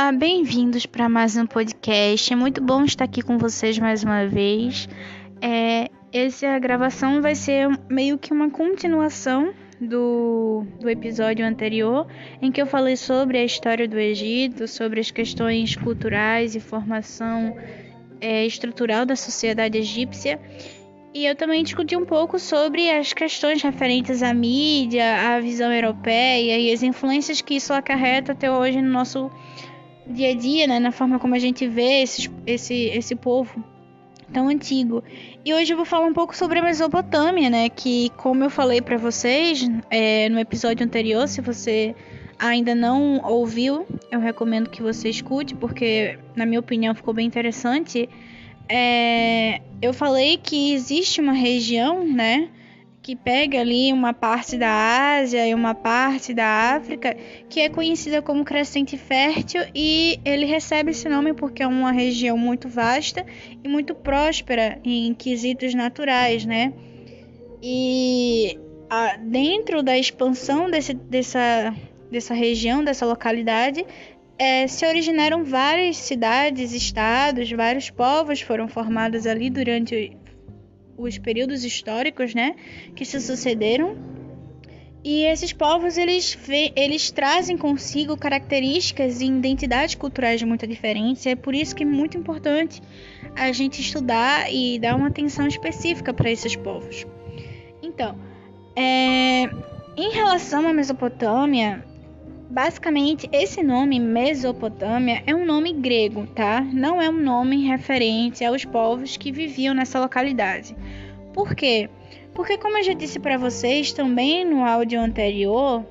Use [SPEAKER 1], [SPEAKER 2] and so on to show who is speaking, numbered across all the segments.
[SPEAKER 1] Olá, bem-vindos para mais um podcast. É muito bom estar aqui com vocês mais uma vez. É, essa gravação vai ser meio que uma continuação do, do episódio anterior, em que eu falei sobre a história do Egito, sobre as questões culturais e formação é, estrutural da sociedade egípcia. E eu também discuti um pouco sobre as questões referentes à mídia, à visão europeia e as influências que isso acarreta até hoje no nosso dia a dia, né, na forma como a gente vê esse, esse, esse povo tão antigo. E hoje eu vou falar um pouco sobre a Mesopotâmia, né, que como eu falei para vocês é, no episódio anterior, se você ainda não ouviu, eu recomendo que você escute, porque na minha opinião ficou bem interessante. É, eu falei que existe uma região, né, que pega ali uma parte da Ásia e uma parte da África, que é conhecida como Crescente Fértil, e ele recebe esse nome porque é uma região muito vasta e muito próspera em quesitos naturais, né? E a, dentro da expansão desse, dessa, dessa região, dessa localidade, é, se originaram várias cidades, estados, vários povos foram formados ali durante os períodos históricos, né, que se sucederam. E esses povos eles, eles trazem consigo características e identidades culturais muito diferentes. É por isso que é muito importante a gente estudar e dar uma atenção específica para esses povos. Então, é, em relação à Mesopotâmia, basicamente esse nome Mesopotâmia é um nome grego, tá? Não é um nome referente aos povos que viviam nessa localidade. Por quê? Porque, como eu já disse para vocês também no áudio anterior,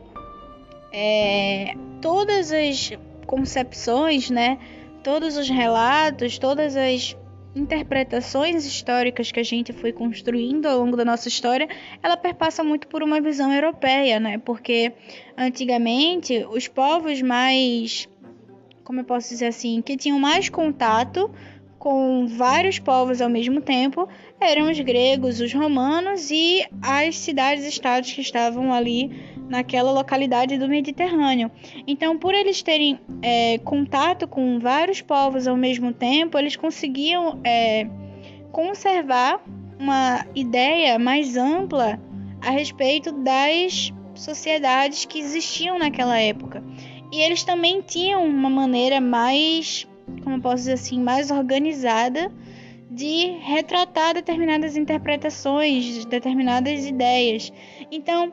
[SPEAKER 1] é, todas as concepções, né, todos os relatos, todas as interpretações históricas que a gente foi construindo ao longo da nossa história, ela perpassa muito por uma visão europeia, né? Porque antigamente os povos mais, como eu posso dizer assim, que tinham mais contato com vários povos ao mesmo tempo eram os gregos, os romanos e as cidades-estados que estavam ali naquela localidade do Mediterrâneo. Então, por eles terem é, contato com vários povos ao mesmo tempo, eles conseguiam é, conservar uma ideia mais ampla a respeito das sociedades que existiam naquela época. E eles também tinham uma maneira mais como posso dizer assim, mais organizada de retratar determinadas interpretações, determinadas ideias. Então,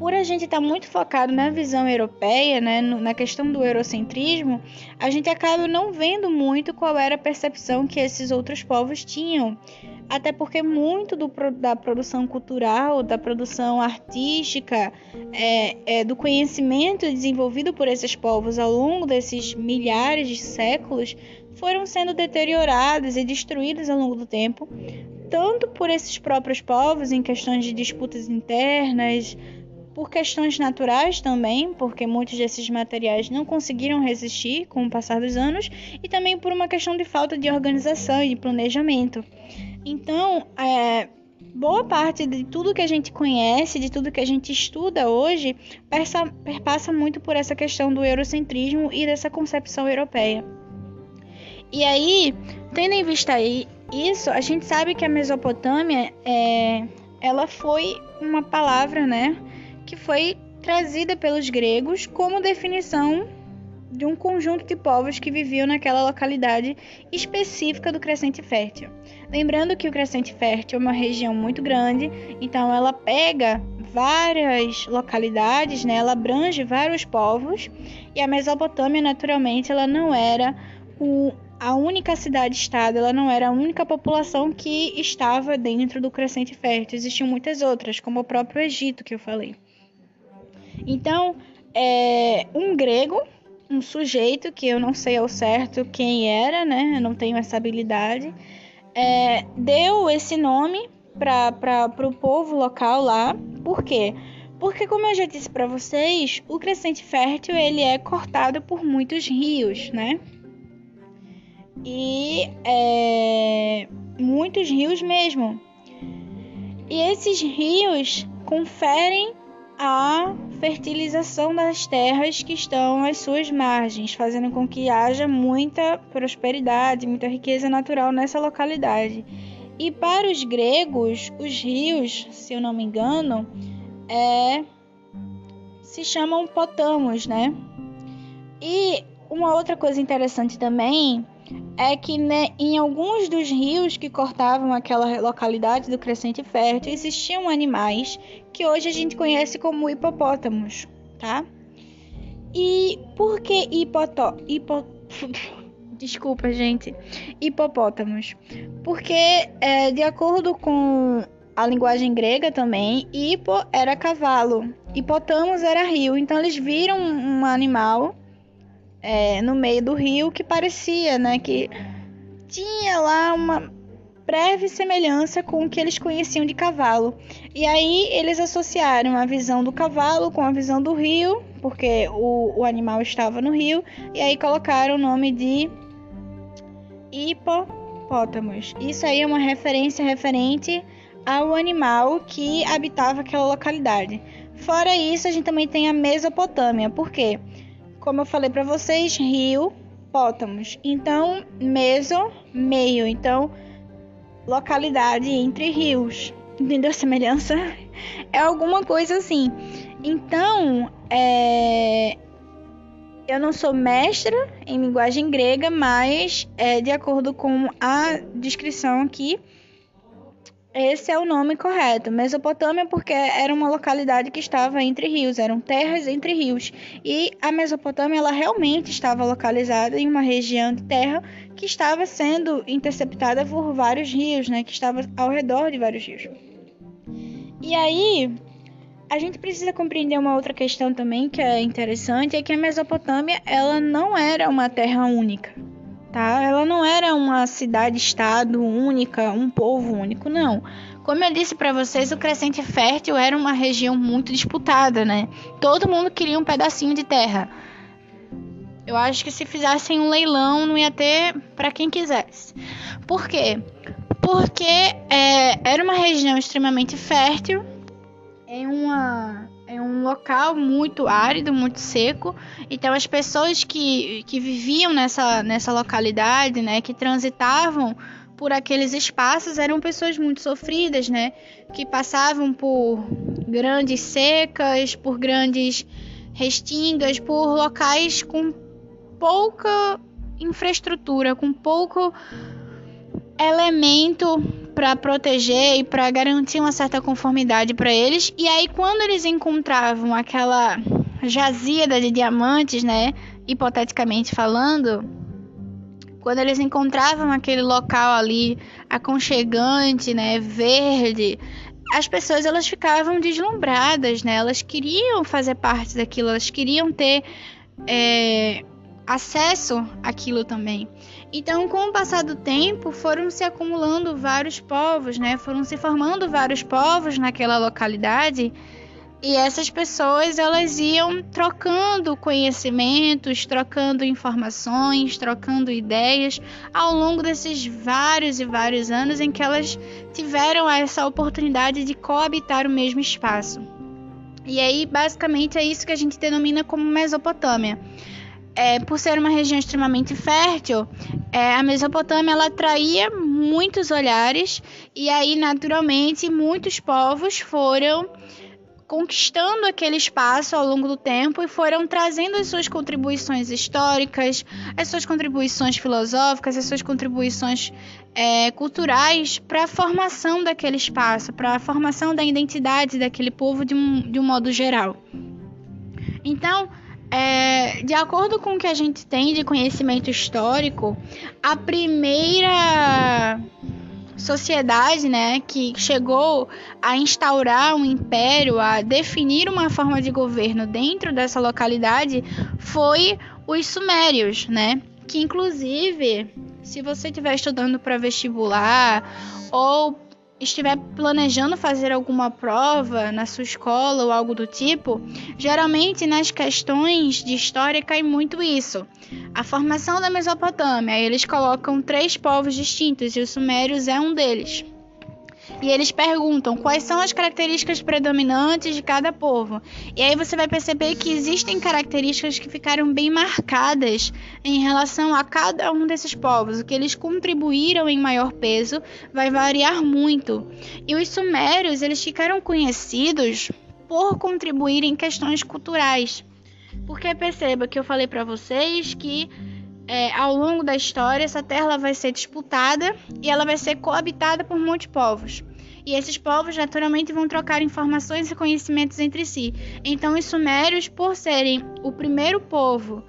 [SPEAKER 1] por a gente estar tá muito focado na visão europeia, né, na questão do eurocentrismo, a gente acaba não vendo muito qual era a percepção que esses outros povos tinham. Até porque muito do, da produção cultural, da produção artística, é, é, do conhecimento desenvolvido por esses povos ao longo desses milhares de séculos foram sendo deteriorados e destruídos ao longo do tempo, tanto por esses próprios povos em questões de disputas internas, por questões naturais também, porque muitos desses materiais não conseguiram resistir com o passar dos anos, e também por uma questão de falta de organização e de planejamento. Então, é, boa parte de tudo que a gente conhece, de tudo que a gente estuda hoje, perpassa muito por essa questão do eurocentrismo e dessa concepção europeia. E aí, tendo em vista isso, a gente sabe que a Mesopotâmia é, ela foi uma palavra, né, que foi trazida pelos gregos como definição de um conjunto de povos que viviam naquela localidade específica do Crescente Fértil. Lembrando que o Crescente Fértil é uma região muito grande, então ela pega várias localidades, né? ela abrange vários povos, e a Mesopotâmia, naturalmente, ela não era o, a única cidade-estado, ela não era a única população que estava dentro do Crescente Fértil, existiam muitas outras, como o próprio Egito, que eu falei. Então, é, um grego, um sujeito que eu não sei ao certo quem era, né? Eu não tenho essa habilidade, é, deu esse nome para o povo local lá. Por quê? Porque, como eu já disse para vocês, o crescente fértil ele é cortado por muitos rios, né? E é, muitos rios mesmo. E esses rios conferem a fertilização das terras que estão às suas margens, fazendo com que haja muita prosperidade, muita riqueza natural nessa localidade. E para os gregos, os rios, se eu não me engano, é, se chamam potamos, né? E uma outra coisa interessante também é que né, em alguns dos rios que cortavam aquela localidade do crescente fértil existiam animais que hoje a gente conhece como hipopótamos, tá? E por que hipotó... Hipo... Desculpa, gente. Hipopótamos. Porque, é, de acordo com a linguagem grega também, hipo era cavalo, hipotamos era rio. Então eles viram um animal é, no meio do rio que parecia, né, que tinha lá uma breve semelhança com o que eles conheciam de cavalo. E aí eles associaram a visão do cavalo com a visão do rio, porque o, o animal estava no rio, e aí colocaram o nome de hipopótamos. Isso aí é uma referência referente ao animal que habitava aquela localidade. Fora isso, a gente também tem a Mesopotâmia, por quê? Como eu falei para vocês, rio, pótamos. Então, meso, meio. Então, localidade entre rios. Entendeu a semelhança? É alguma coisa assim. Então, é... eu não sou mestra em linguagem grega, mas é, de acordo com a descrição aqui, esse é o nome correto. Mesopotâmia, porque era uma localidade que estava entre rios, eram terras entre rios. E a Mesopotâmia, ela realmente estava localizada em uma região de terra que estava sendo interceptada por vários rios, né? Que estava ao redor de vários rios. E aí, a gente precisa compreender uma outra questão também que é interessante, é que a Mesopotâmia, ela não era uma terra única tá? Ela não era uma cidade-estado única, um povo único, não. Como eu disse para vocês, o Crescente Fértil era uma região muito disputada, né? Todo mundo queria um pedacinho de terra. Eu acho que se fizessem um leilão não ia ter para quem quisesse. Por quê? Porque é, era uma região extremamente fértil, em uma um local muito árido, muito seco. Então as pessoas que, que viviam nessa, nessa localidade, né, que transitavam por aqueles espaços eram pessoas muito sofridas, né, que passavam por grandes secas, por grandes restingas, por locais com pouca infraestrutura, com pouco elemento para proteger e para garantir uma certa conformidade para eles. E aí quando eles encontravam aquela jazida de diamantes, né, hipoteticamente falando, quando eles encontravam aquele local ali aconchegante, né, verde, as pessoas elas ficavam deslumbradas, né? Elas queriam fazer parte daquilo, elas queriam ter é, acesso àquilo também. Então, com o passar do tempo, foram se acumulando vários povos, né? Foram se formando vários povos naquela localidade. E essas pessoas elas iam trocando conhecimentos, trocando informações, trocando ideias ao longo desses vários e vários anos em que elas tiveram essa oportunidade de coabitar o mesmo espaço. E aí, basicamente, é isso que a gente denomina como Mesopotâmia é, por ser uma região extremamente fértil, é, a Mesopotâmia ela atraía muitos olhares e aí naturalmente muitos povos foram conquistando aquele espaço ao longo do tempo e foram trazendo as suas contribuições históricas, as suas contribuições filosóficas, as suas contribuições é, culturais para a formação daquele espaço, para a formação da identidade daquele povo de um, de um modo geral. Então, é, de acordo com o que a gente tem de conhecimento histórico, a primeira sociedade, né, que chegou a instaurar um império, a definir uma forma de governo dentro dessa localidade, foi os sumérios, né? Que inclusive, se você estiver estudando para vestibular ou estiver planejando fazer alguma prova na sua escola ou algo do tipo, geralmente nas questões de história cai muito isso. A formação da Mesopotâmia, eles colocam três povos distintos e os sumérios é um deles. E eles perguntam quais são as características predominantes de cada povo. E aí você vai perceber que existem características que ficaram bem marcadas em relação a cada um desses povos. O que eles contribuíram em maior peso vai variar muito. E os sumérios, eles ficaram conhecidos por contribuir em questões culturais. Porque perceba que eu falei para vocês que é, ao longo da história essa terra vai ser disputada e ela vai ser coabitada por muitos povos. E esses povos naturalmente vão trocar informações e conhecimentos entre si. Então, os sumérios, por serem o primeiro povo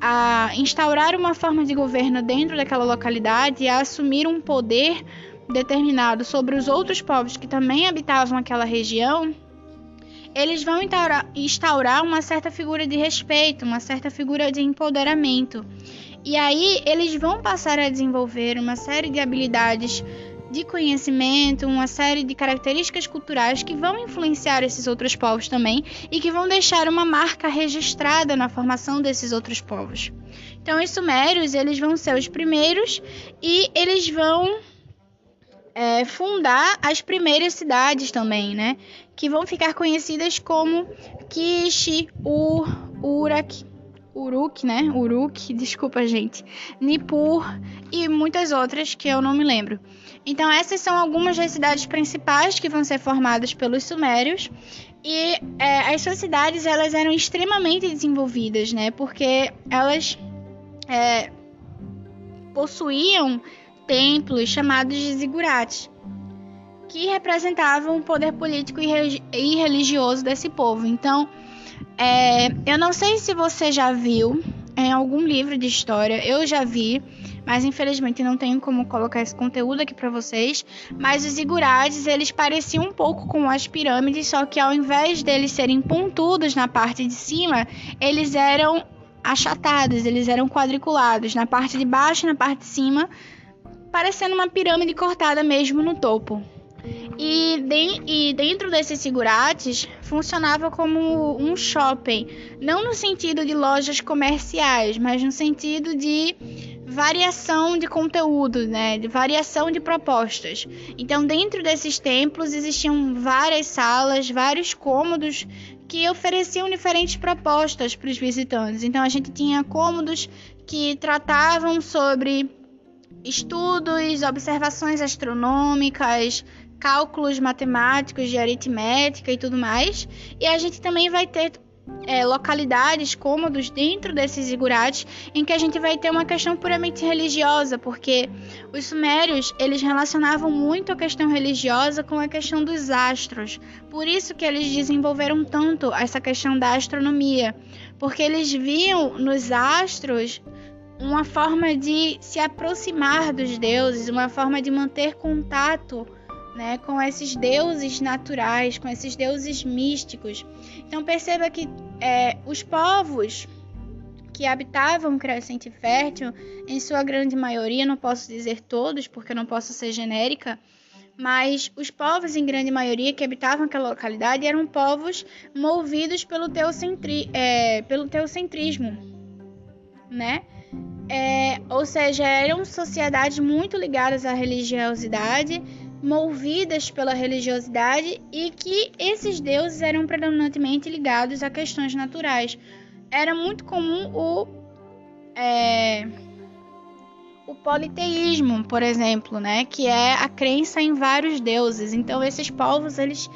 [SPEAKER 1] a instaurar uma forma de governo dentro daquela localidade e a assumir um poder determinado sobre os outros povos que também habitavam aquela região, eles vão instaurar uma certa figura de respeito, uma certa figura de empoderamento. E aí eles vão passar a desenvolver uma série de habilidades de conhecimento, uma série de características culturais que vão influenciar esses outros povos também e que vão deixar uma marca registrada na formação desses outros povos. Então, os sumérios eles vão ser os primeiros e eles vão é, fundar as primeiras cidades também, né? Que vão ficar conhecidas como Kishi, Ur, Urak, Uruk, né? Uruk, desculpa, gente. Nippur e muitas outras que eu não me lembro. Então, essas são algumas das cidades principais que vão ser formadas pelos sumérios. E é, as suas cidades elas eram extremamente desenvolvidas, né? Porque elas é, possuíam templos chamados de zigurates, que representavam o poder político e religioso desse povo. Então, é, eu não sei se você já viu em algum livro de história, eu já vi, mas infelizmente não tenho como colocar esse conteúdo aqui para vocês. Mas os zigurates, eles pareciam um pouco com as pirâmides, só que ao invés deles serem pontudos na parte de cima, eles eram achatados, eles eram quadriculados na parte de baixo e na parte de cima parecendo uma pirâmide cortada mesmo no topo. E, de, e, dentro desses segurates funcionava como um shopping, não no sentido de lojas comerciais, mas no sentido de variação de conteúdo, né, de variação de propostas. Então, dentro desses templos existiam várias salas, vários cômodos que ofereciam diferentes propostas para os visitantes. Então, a gente tinha cômodos que tratavam sobre estudos, observações astronômicas, cálculos matemáticos de aritmética e tudo mais. E a gente também vai ter é, localidades, cômodos dentro desses zigurates em que a gente vai ter uma questão puramente religiosa, porque os sumérios eles relacionavam muito a questão religiosa com a questão dos astros. Por isso que eles desenvolveram tanto essa questão da astronomia, porque eles viam nos astros uma forma de se aproximar dos deuses, uma forma de manter contato né, com esses deuses naturais, com esses deuses místicos. Então perceba que é, os povos que habitavam Crescente Fértil, em sua grande maioria, não posso dizer todos, porque eu não posso ser genérica, mas os povos, em grande maioria, que habitavam aquela localidade eram povos movidos pelo, teocentri, é, pelo teocentrismo, né? É, ou seja, eram sociedades muito ligadas à religiosidade, movidas pela religiosidade e que esses deuses eram predominantemente ligados a questões naturais. Era muito comum o, é, o politeísmo, por exemplo, né, que é a crença em vários deuses. Então esses povos eles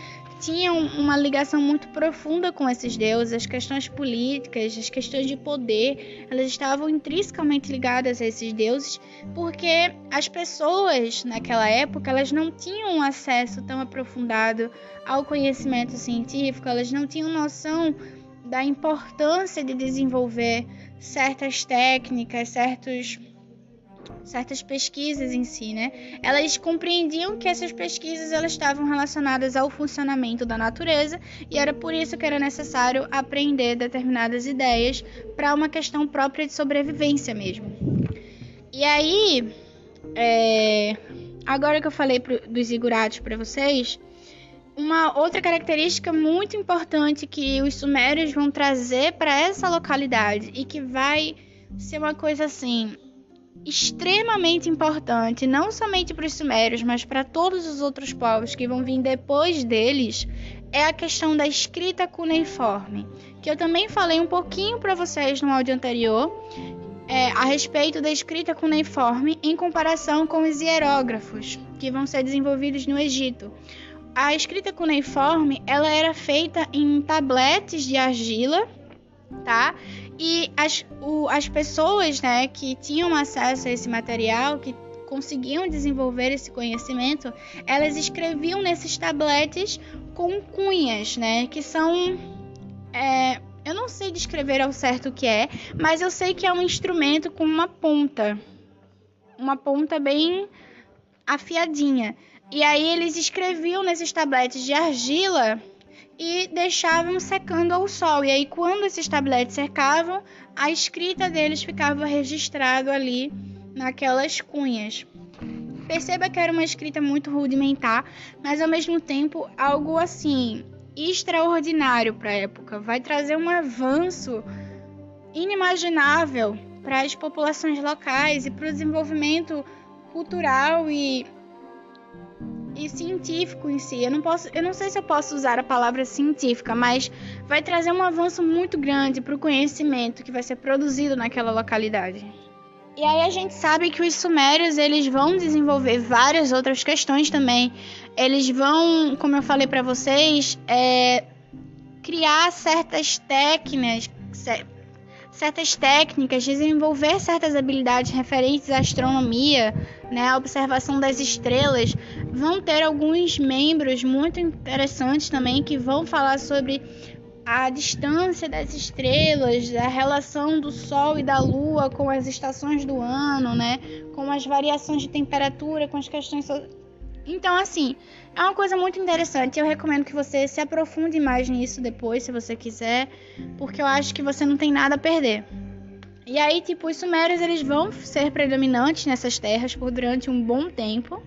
[SPEAKER 1] tinham uma ligação muito profunda com esses deuses, as questões políticas, as questões de poder, elas estavam intrinsecamente ligadas a esses deuses, porque as pessoas naquela época elas não tinham acesso tão aprofundado ao conhecimento científico, elas não tinham noção da importância de desenvolver certas técnicas, certos certas pesquisas em si, né? Elas compreendiam que essas pesquisas elas estavam relacionadas ao funcionamento da natureza e era por isso que era necessário aprender determinadas ideias para uma questão própria de sobrevivência mesmo. E aí, é... agora que eu falei pro, dos ziguratos para vocês, uma outra característica muito importante que os sumérios vão trazer para essa localidade e que vai ser uma coisa assim extremamente importante, não somente para os sumérios, mas para todos os outros povos que vão vir depois deles, é a questão da escrita cuneiforme, que eu também falei um pouquinho para vocês no áudio anterior, é, a respeito da escrita cuneiforme em comparação com os hierógrafos, que vão ser desenvolvidos no Egito. A escrita cuneiforme, ela era feita em tabletes de argila, tá? E as, o, as pessoas né, que tinham acesso a esse material, que conseguiam desenvolver esse conhecimento, elas escreviam nesses tabletes com cunhas, né? Que são. É, eu não sei descrever ao certo o que é, mas eu sei que é um instrumento com uma ponta. Uma ponta bem afiadinha. E aí eles escreviam nesses tabletes de argila e deixavam secando ao sol. E aí, quando esses tabletes secavam, a escrita deles ficava registrado ali naquelas cunhas. Perceba que era uma escrita muito rudimentar, mas ao mesmo tempo algo assim extraordinário para a época. Vai trazer um avanço inimaginável para as populações locais e para o desenvolvimento cultural e e científico em si. Eu não posso, eu não sei se eu posso usar a palavra científica, mas vai trazer um avanço muito grande para o conhecimento que vai ser produzido naquela localidade. E aí a gente sabe que os sumérios eles vão desenvolver várias outras questões também. Eles vão, como eu falei para vocês, é, criar certas técnicas, certas técnicas, desenvolver certas habilidades referentes à astronomia, né, à observação das estrelas. Vão ter alguns membros muito interessantes também que vão falar sobre a distância das estrelas, a relação do Sol e da Lua com as estações do ano, né, com as variações de temperatura, com as questões então, assim, é uma coisa muito interessante. Eu recomendo que você se aprofunde mais nisso depois, se você quiser, porque eu acho que você não tem nada a perder. E aí, tipo, os sumérios eles vão ser predominantes nessas terras por durante um bom tempo.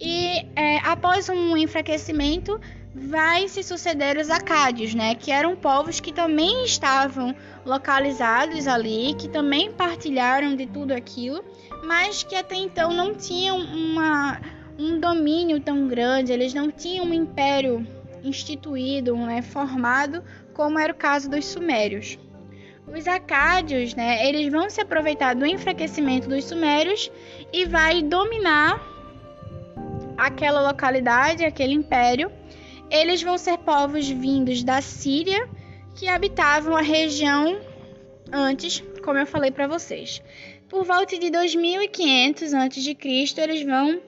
[SPEAKER 1] E é, após um enfraquecimento, vai se suceder os acádios, né? Que eram povos que também estavam localizados ali, que também partilharam de tudo aquilo, mas que até então não tinham uma um domínio tão grande, eles não tinham um império instituído, né, formado, como era o caso dos sumérios. Os acádios, né, eles vão se aproveitar do enfraquecimento dos sumérios e vai dominar aquela localidade, aquele império. Eles vão ser povos vindos da Síria que habitavam a região antes, como eu falei para vocês. Por volta de 2500 a.C., eles vão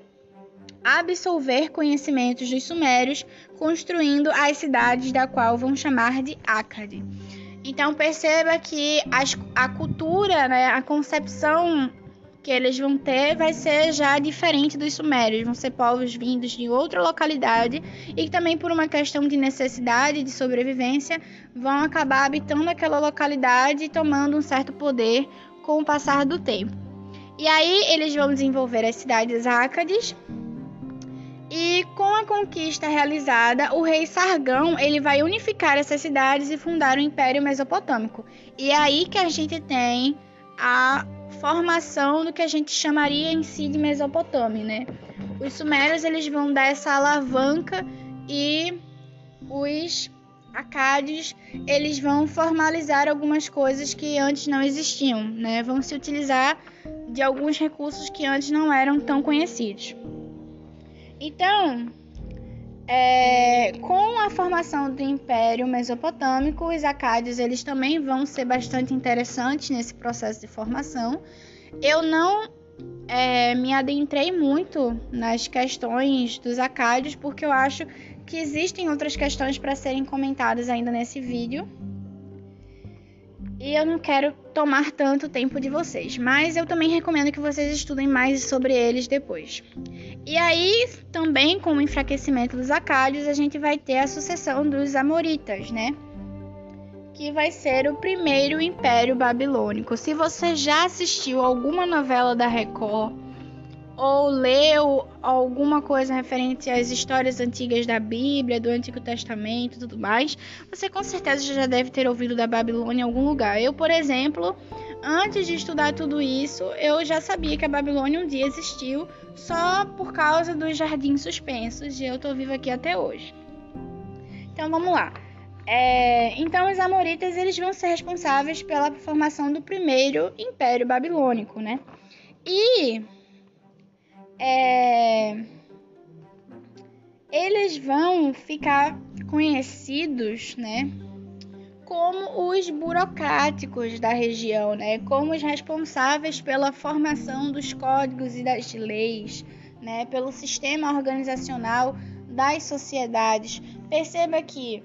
[SPEAKER 1] absolver conhecimentos dos sumérios, construindo as cidades da qual vão chamar de Akkad. Então perceba que as, a cultura, né, a concepção que eles vão ter vai ser já diferente dos sumérios, vão ser povos vindos de outra localidade e que também por uma questão de necessidade de sobrevivência vão acabar habitando aquela localidade e tomando um certo poder com o passar do tempo. E aí eles vão desenvolver as cidades ácades, e com a conquista realizada, o rei Sargão ele vai unificar essas cidades e fundar o Império Mesopotâmico. E é aí que a gente tem a formação do que a gente chamaria em si de Mesopotâmia, né? Os sumérios eles vão dar essa alavanca e os acádios eles vão formalizar algumas coisas que antes não existiam, né? Vão se utilizar de alguns recursos que antes não eram tão conhecidos. Então, é, com a formação do Império Mesopotâmico, os acádios eles também vão ser bastante interessantes nesse processo de formação. Eu não é, me adentrei muito nas questões dos acádios, porque eu acho que existem outras questões para serem comentadas ainda nesse vídeo e eu não quero tomar tanto tempo de vocês, mas eu também recomendo que vocês estudem mais sobre eles depois. E aí, também com o enfraquecimento dos acádios, a gente vai ter a sucessão dos amoritas, né? Que vai ser o primeiro império babilônico. Se você já assistiu alguma novela da Record, ou leu alguma coisa referente às histórias antigas da Bíblia, do Antigo Testamento e tudo mais, você com certeza já deve ter ouvido da Babilônia em algum lugar. Eu, por exemplo, antes de estudar tudo isso, eu já sabia que a Babilônia um dia existiu só por causa dos jardins suspensos e eu tô viva aqui até hoje. Então vamos lá. É, então os amoritas eles vão ser responsáveis pela formação do primeiro império babilônico, né? E é, eles vão ficar conhecidos, né? Como os burocráticos da região, né? Como os responsáveis pela formação dos códigos e das leis, né? Pelo sistema organizacional das sociedades. Perceba que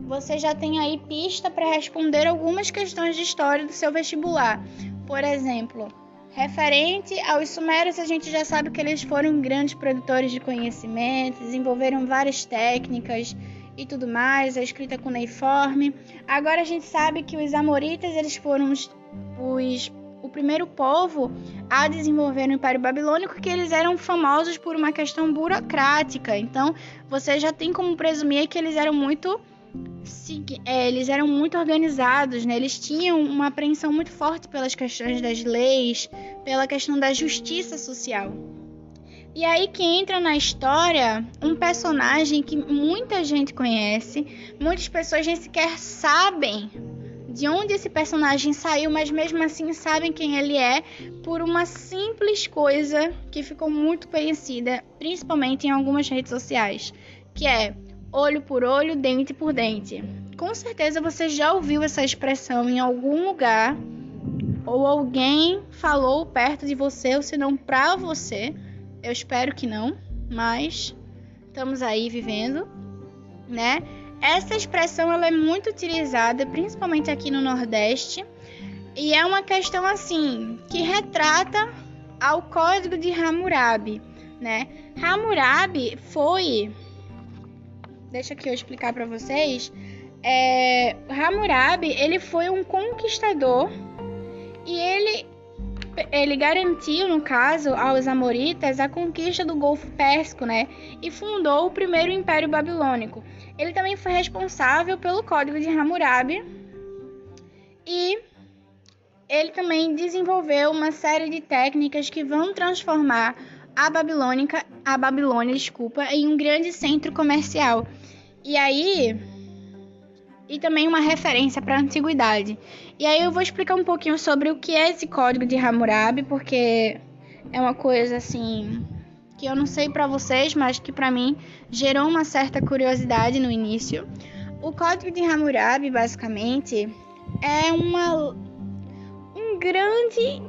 [SPEAKER 1] você já tem aí pista para responder algumas questões de história do seu vestibular. Por exemplo, referente aos sumérios, a gente já sabe que eles foram grandes produtores de conhecimento, desenvolveram várias técnicas e tudo mais, a escrita cuneiforme. Agora a gente sabe que os amoritas, eles foram os, os o primeiro povo a desenvolver o Império Babilônico, que eles eram famosos por uma questão burocrática. Então, você já tem como presumir que eles eram muito é, eles eram muito organizados, né? Eles tinham uma apreensão muito forte pelas questões das leis, pela questão da justiça social. E aí que entra na história um personagem que muita gente conhece, muitas pessoas nem sequer sabem de onde esse personagem saiu, mas mesmo assim sabem quem ele é por uma simples coisa que ficou muito conhecida, principalmente em algumas redes sociais, que é olho por olho, dente por dente. Com certeza você já ouviu essa expressão em algum lugar ou alguém falou perto de você, ou se não para você. Eu espero que não, mas estamos aí vivendo, né? Essa expressão ela é muito utilizada, principalmente aqui no Nordeste, e é uma questão assim que retrata ao Código de Hammurabi, né? Hammurabi foi deixa aqui eu explicar para vocês. É, Hammurabi, ele foi um conquistador e ele ele garantiu, no caso, aos amoritas a conquista do Golfo Pérsico, né? E fundou o primeiro Império Babilônico. Ele também foi responsável pelo Código de Hammurabi e ele também desenvolveu uma série de técnicas que vão transformar a Babilônica, a Babilônia, desculpa, em um grande centro comercial e aí. E também uma referência para a antiguidade. E aí eu vou explicar um pouquinho sobre o que é esse código de Hammurabi, porque é uma coisa assim que eu não sei para vocês, mas que para mim gerou uma certa curiosidade no início. O código de Hammurabi, basicamente, é uma um grande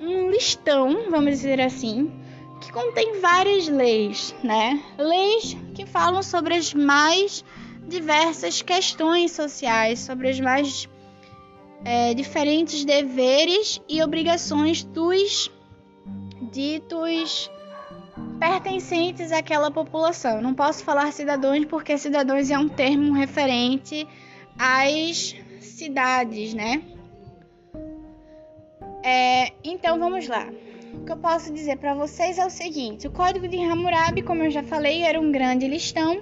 [SPEAKER 1] um listão, vamos dizer assim, que contém várias leis, né? Leis que falam sobre as mais diversas questões sociais, sobre as mais é, diferentes deveres e obrigações dos ditos pertencentes àquela população. Não posso falar cidadãos porque cidadãos é um termo referente às cidades, né? É, então vamos lá. Que eu posso dizer para vocês é o seguinte: o Código de Hammurabi, como eu já falei, era um grande listão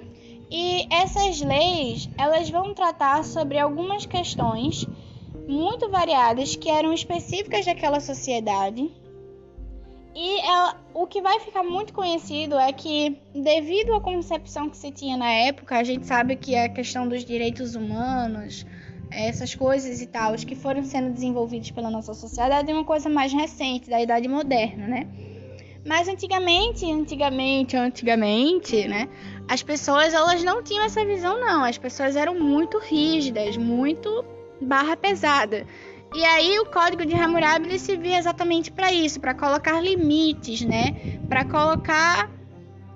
[SPEAKER 1] e essas leis elas vão tratar sobre algumas questões muito variadas que eram específicas daquela sociedade. E ela, o que vai ficar muito conhecido é que, devido à concepção que se tinha na época, a gente sabe que a questão dos direitos humanos, essas coisas e tal, que foram sendo desenvolvidos pela nossa sociedade é uma coisa mais recente, da idade moderna, né? Mas antigamente, antigamente, antigamente, né? As pessoas, elas não tinham essa visão, não. As pessoas eram muito rígidas, muito barra pesada. E aí o Código de Hammurabi ele se via exatamente para isso, para colocar limites, né? Para colocar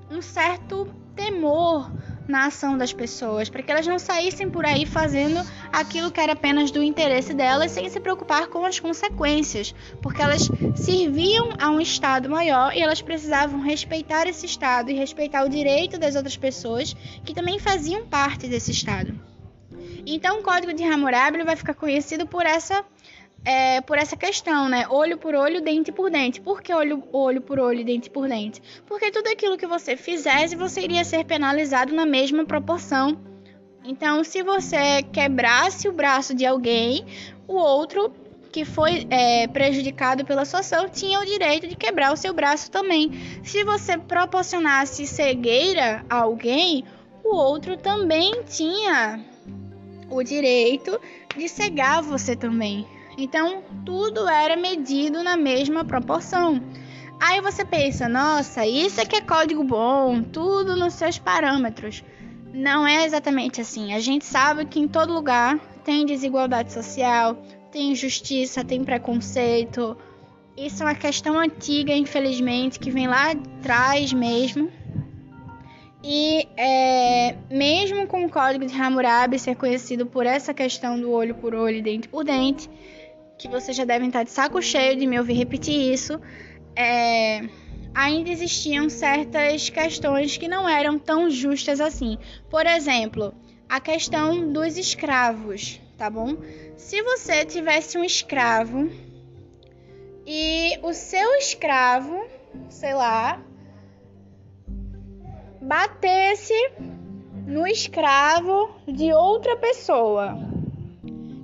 [SPEAKER 1] um certo temor na ação das pessoas, para que elas não saíssem por aí fazendo aquilo que era apenas do interesse delas, sem se preocupar com as consequências, porque elas serviam a um Estado maior e elas precisavam respeitar esse Estado e respeitar o direito das outras pessoas que também faziam parte desse Estado. Então, o Código de Hammurabi vai ficar conhecido por essa é, por essa questão, né? Olho por olho, dente por dente. Por que olho, olho por olho, dente por dente? Porque tudo aquilo que você fizesse, você iria ser penalizado na mesma proporção. Então, se você quebrasse o braço de alguém, o outro que foi é, prejudicado pela sua ação tinha o direito de quebrar o seu braço também. Se você proporcionasse cegueira a alguém, o outro também tinha o direito de cegar você também. Então, tudo era medido na mesma proporção. Aí você pensa, nossa, isso aqui é código bom, tudo nos seus parâmetros. Não é exatamente assim. A gente sabe que em todo lugar tem desigualdade social, tem injustiça, tem preconceito. Isso é uma questão antiga, infelizmente, que vem lá atrás mesmo. E é, mesmo com o código de Hammurabi ser conhecido por essa questão do olho por olho e dente por dente, que vocês já devem estar de saco cheio de me ouvir repetir isso, é, ainda existiam certas questões que não eram tão justas assim. Por exemplo, a questão dos escravos, tá bom? Se você tivesse um escravo e o seu escravo, sei lá, batesse no escravo de outra pessoa.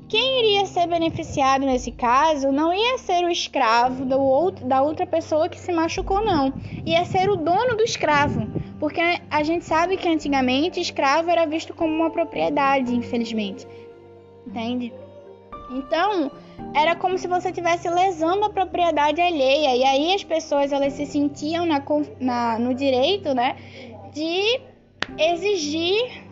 [SPEAKER 1] Quem iria ser beneficiado nesse caso não ia ser o escravo do outro, da outra pessoa que se machucou, não. Ia ser o dono do escravo. Porque a gente sabe que antigamente escravo era visto como uma propriedade, infelizmente. Entende? Então, era como se você estivesse lesando a propriedade alheia. E aí as pessoas elas se sentiam na, na, no direito né, de exigir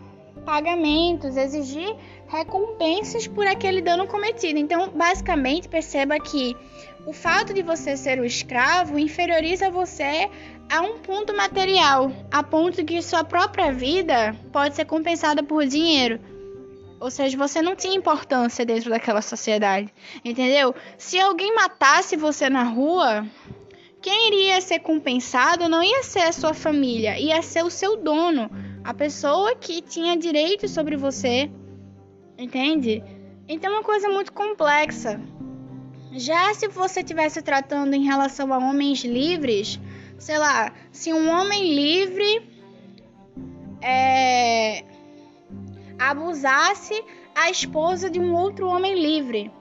[SPEAKER 1] pagamentos, exigir recompensas por aquele dano cometido. Então, basicamente, perceba que o fato de você ser o escravo inferioriza você a um ponto material, a ponto que sua própria vida pode ser compensada por dinheiro. Ou seja, você não tinha importância dentro daquela sociedade, entendeu? Se alguém matasse você na rua, quem iria ser compensado não ia ser a sua família, ia ser o seu dono, a pessoa que tinha direito sobre você, entende? Então é uma coisa muito complexa. Já se você estivesse tratando em relação a homens livres, sei lá, se um homem livre é, abusasse a esposa de um outro homem livre,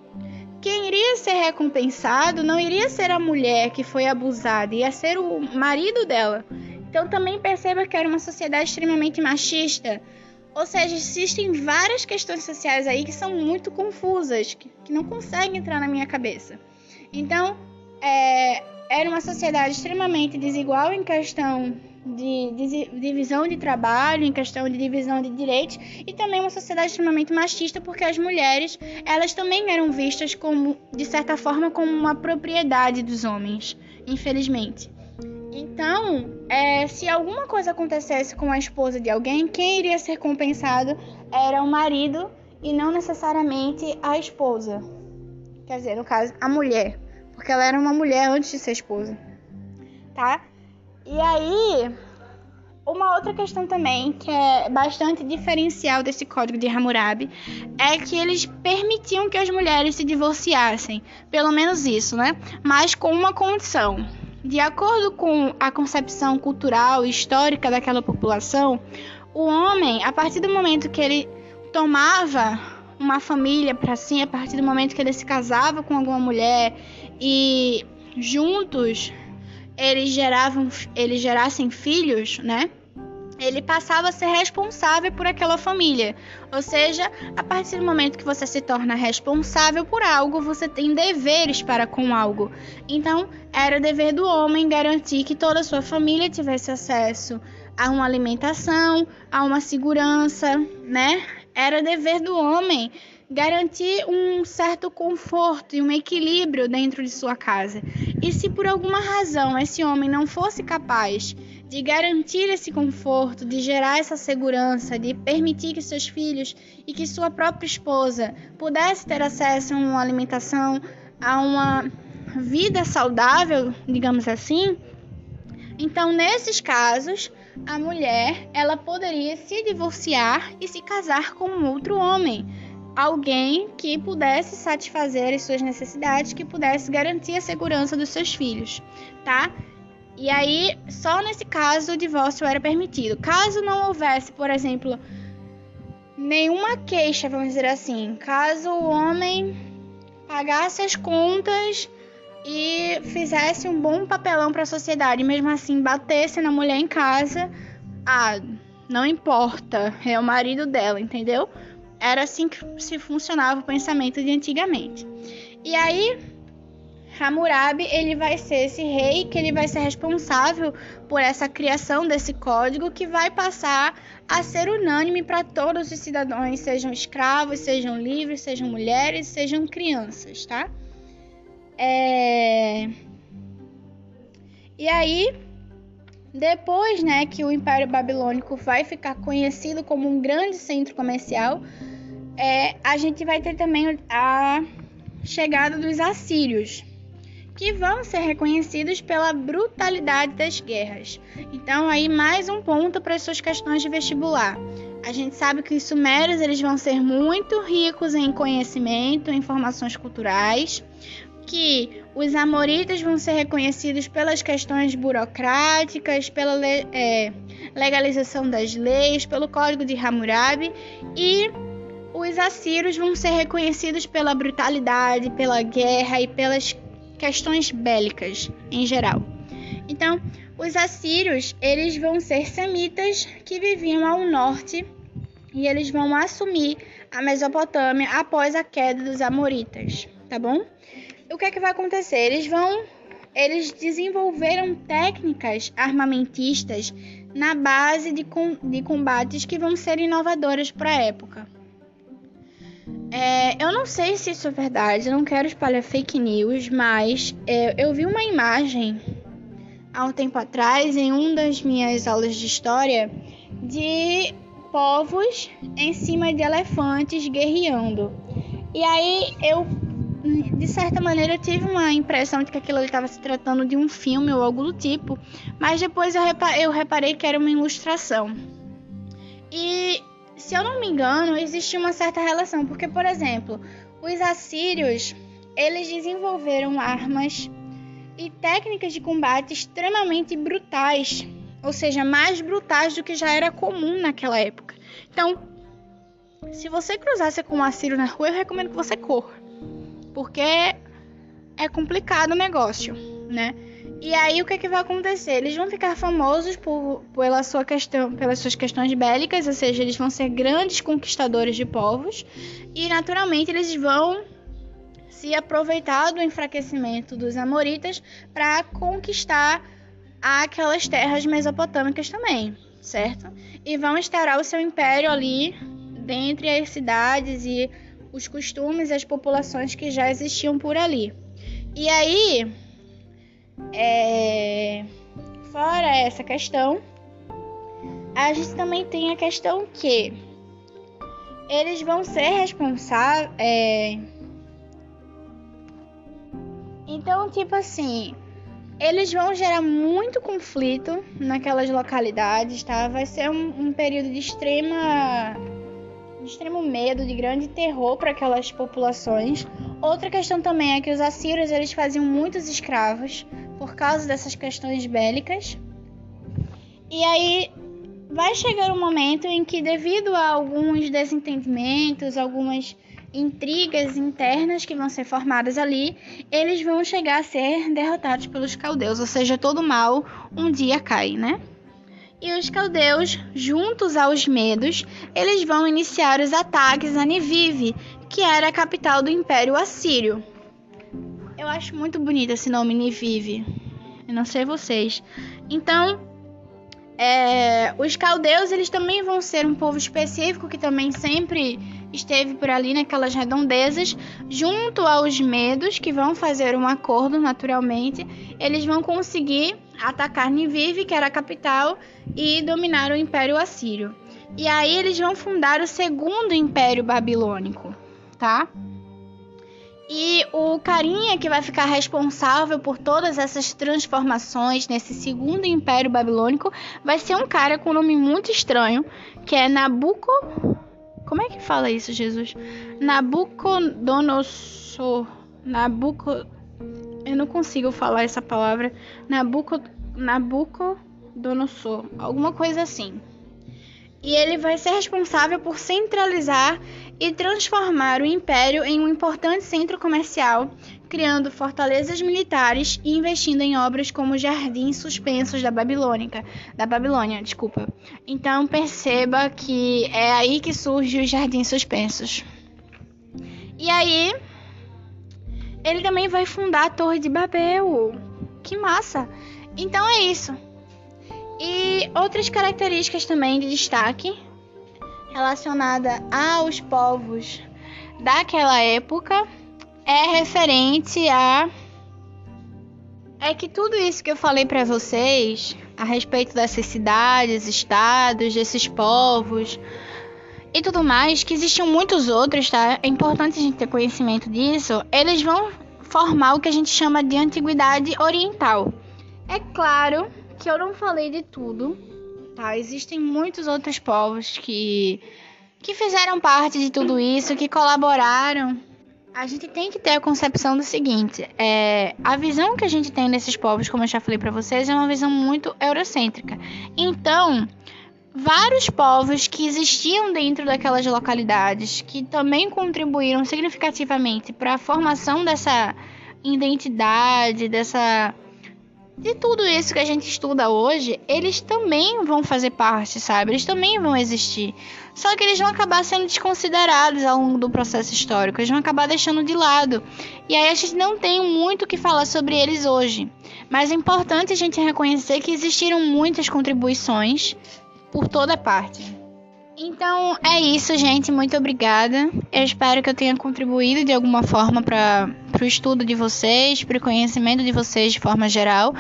[SPEAKER 1] quem iria ser recompensado não iria ser a mulher que foi abusada, ia ser o marido dela. Então também perceba que era uma sociedade extremamente machista. Ou seja, existem várias questões sociais aí que são muito confusas, que, que não conseguem entrar na minha cabeça. Então, é, era uma sociedade extremamente desigual em questão de, de, divisão de trabalho, em questão de divisão de direitos, e também uma sociedade extremamente machista, porque as mulheres, elas também eram vistas como, de certa forma, como uma propriedade dos homens, infelizmente. Então, é, se alguma coisa acontecesse com a esposa de alguém, quem iria ser compensado era o marido e não necessariamente a esposa. Quer dizer, no caso, a mulher porque ela era uma mulher antes de ser esposa, tá? E aí, uma outra questão também que é bastante diferencial desse código de Hammurabi é que eles permitiam que as mulheres se divorciassem, pelo menos isso, né? Mas com uma condição. De acordo com a concepção cultural e histórica daquela população, o homem, a partir do momento que ele tomava uma família para si, a partir do momento que ele se casava com alguma mulher e juntos eles geravam, eles gerassem filhos, né? Ele passava a ser responsável por aquela família. Ou seja, a partir do momento que você se torna responsável por algo, você tem deveres para com algo. Então, era dever do homem garantir que toda a sua família tivesse acesso a uma alimentação, a uma segurança, né? Era dever do homem garantir um certo conforto e um equilíbrio dentro de sua casa. E se por alguma razão esse homem não fosse capaz de garantir esse conforto, de gerar essa segurança, de permitir que seus filhos e que sua própria esposa pudesse ter acesso a uma alimentação, a uma vida saudável, digamos assim, então nesses casos a mulher ela poderia se divorciar e se casar com um outro homem alguém que pudesse satisfazer as suas necessidades, que pudesse garantir a segurança dos seus filhos, tá? E aí, só nesse caso o divórcio era permitido. Caso não houvesse, por exemplo, nenhuma queixa, vamos dizer assim, caso o homem pagasse as contas e fizesse um bom papelão para a sociedade, mesmo assim batesse na mulher em casa, ah, não importa, é o marido dela, entendeu? Era assim que se funcionava o pensamento de antigamente. E aí, Hammurabi, ele vai ser esse rei que ele vai ser responsável por essa criação desse código que vai passar a ser unânime para todos os cidadãos, sejam escravos, sejam livres, sejam mulheres, sejam crianças, tá? É... E aí, depois, né, que o Império Babilônico vai ficar conhecido como um grande centro comercial, é, a gente vai ter também a chegada dos assírios, que vão ser reconhecidos pela brutalidade das guerras. Então, aí mais um ponto para as suas questões de vestibular. A gente sabe que os sumérios eles vão ser muito ricos em conhecimento, informações culturais, que os amoritas vão ser reconhecidos pelas questões burocráticas, pela é, legalização das leis, pelo Código de Hammurabi e os assírios vão ser reconhecidos pela brutalidade, pela guerra e pelas questões bélicas em geral. Então, os assírios, eles vão ser semitas que viviam ao norte e eles vão assumir a Mesopotâmia após a queda dos amoritas, tá bom? O que é que vai acontecer? Eles vão eles desenvolveram técnicas armamentistas na base de, com, de combates que vão ser inovadoras para a época. É, eu não sei se isso é verdade, não quero espalhar fake news, mas é, eu vi uma imagem há um tempo atrás em uma das minhas aulas de história de povos em cima de elefantes guerreando. E aí eu, de certa maneira, tive uma impressão de que aquilo estava se tratando de um filme ou algo do tipo, mas depois eu, eu reparei que era uma ilustração. E se eu não me engano, existia uma certa relação, porque, por exemplo, os assírios eles desenvolveram armas e técnicas de combate extremamente brutais, ou seja, mais brutais do que já era comum naquela época. Então, se você cruzasse com um assírio na rua, eu recomendo que você corra, porque é complicado o negócio, né? E aí o que, é que vai acontecer? Eles vão ficar famosos por, pela sua questão, pelas suas questões bélicas, ou seja, eles vão ser grandes conquistadores de povos e naturalmente eles vão se aproveitar do enfraquecimento dos amoritas para conquistar aquelas terras mesopotâmicas também, certo? E vão instaurar o seu império ali dentre as cidades e os costumes e as populações que já existiam por ali. E aí, é... Fora essa questão, a gente também tem a questão que eles vão ser responsáveis. É... Então, tipo assim, eles vão gerar muito conflito naquelas localidades, tá? Vai ser um, um período de extrema de extremo medo, de grande terror para aquelas populações. Outra questão também é que os assírios eles faziam muitos escravos por causa dessas questões bélicas. E aí vai chegar um momento em que, devido a alguns desentendimentos, algumas intrigas internas que vão ser formadas ali, eles vão chegar a ser derrotados pelos caldeus, ou seja, todo mal um dia cai, né? E os caldeus, juntos aos medos, eles vão iniciar os ataques a Nivive, que era a capital do Império Assírio. Eu acho muito bonito esse nome Nivive. Eu não sei vocês. Então, é, os caldeus eles também vão ser um povo específico que também sempre esteve por ali naquelas redondezas, junto aos medos que vão fazer um acordo naturalmente, eles vão conseguir atacar Nivive, que era a capital, e dominar o Império Assírio. E aí eles vão fundar o segundo Império Babilônico, tá? E o carinha que vai ficar responsável por todas essas transformações nesse segundo Império Babilônico vai ser um cara com um nome muito estranho, que é Nabuco. Como é que fala isso, Jesus? Nabucodonosor. Nabuco. Eu não consigo falar essa palavra. Nabuco. Nabucodonosor. Alguma coisa assim. E ele vai ser responsável por centralizar e transformar o império em um importante centro comercial, criando fortalezas militares e investindo em obras como jardins suspensos da Babilônica, da Babilônia, desculpa. Então perceba que é aí que surge os jardins suspensos. E aí ele também vai fundar a Torre de Babel. Que massa! Então é isso. E outras características também de destaque relacionada aos povos daquela época é referente a é que tudo isso que eu falei para vocês a respeito dessas cidades, estados, desses povos e tudo mais, que existiam muitos outros, tá? É importante a gente ter conhecimento disso. Eles vão formar o que a gente chama de antiguidade oriental. É claro que eu não falei de tudo, tá? Existem muitos outros povos que que fizeram parte de tudo isso, que colaboraram. A gente tem que ter a concepção do seguinte: é, a visão que a gente tem desses povos, como eu já falei para vocês, é uma visão muito eurocêntrica. Então, vários povos que existiam dentro daquelas localidades, que também contribuíram significativamente para a formação dessa identidade, dessa de tudo isso que a gente estuda hoje, eles também vão fazer parte, sabe? Eles também vão existir. Só que eles vão acabar sendo desconsiderados ao longo do processo histórico, eles vão acabar deixando de lado. E aí a gente não tem muito o que falar sobre eles hoje. Mas é importante a gente reconhecer que existiram muitas contribuições por toda parte. Então é isso, gente. Muito obrigada. Eu espero que eu tenha contribuído de alguma forma para o estudo de vocês, para o conhecimento de vocês de forma geral.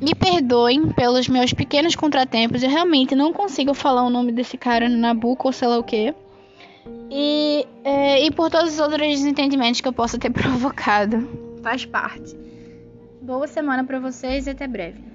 [SPEAKER 1] Me perdoem pelos meus pequenos contratempos. Eu realmente não consigo falar o nome desse cara no Nabucco ou sei lá o que. E, é, e por todos os outros desentendimentos que eu possa ter provocado. Faz parte. Boa semana para vocês e até breve.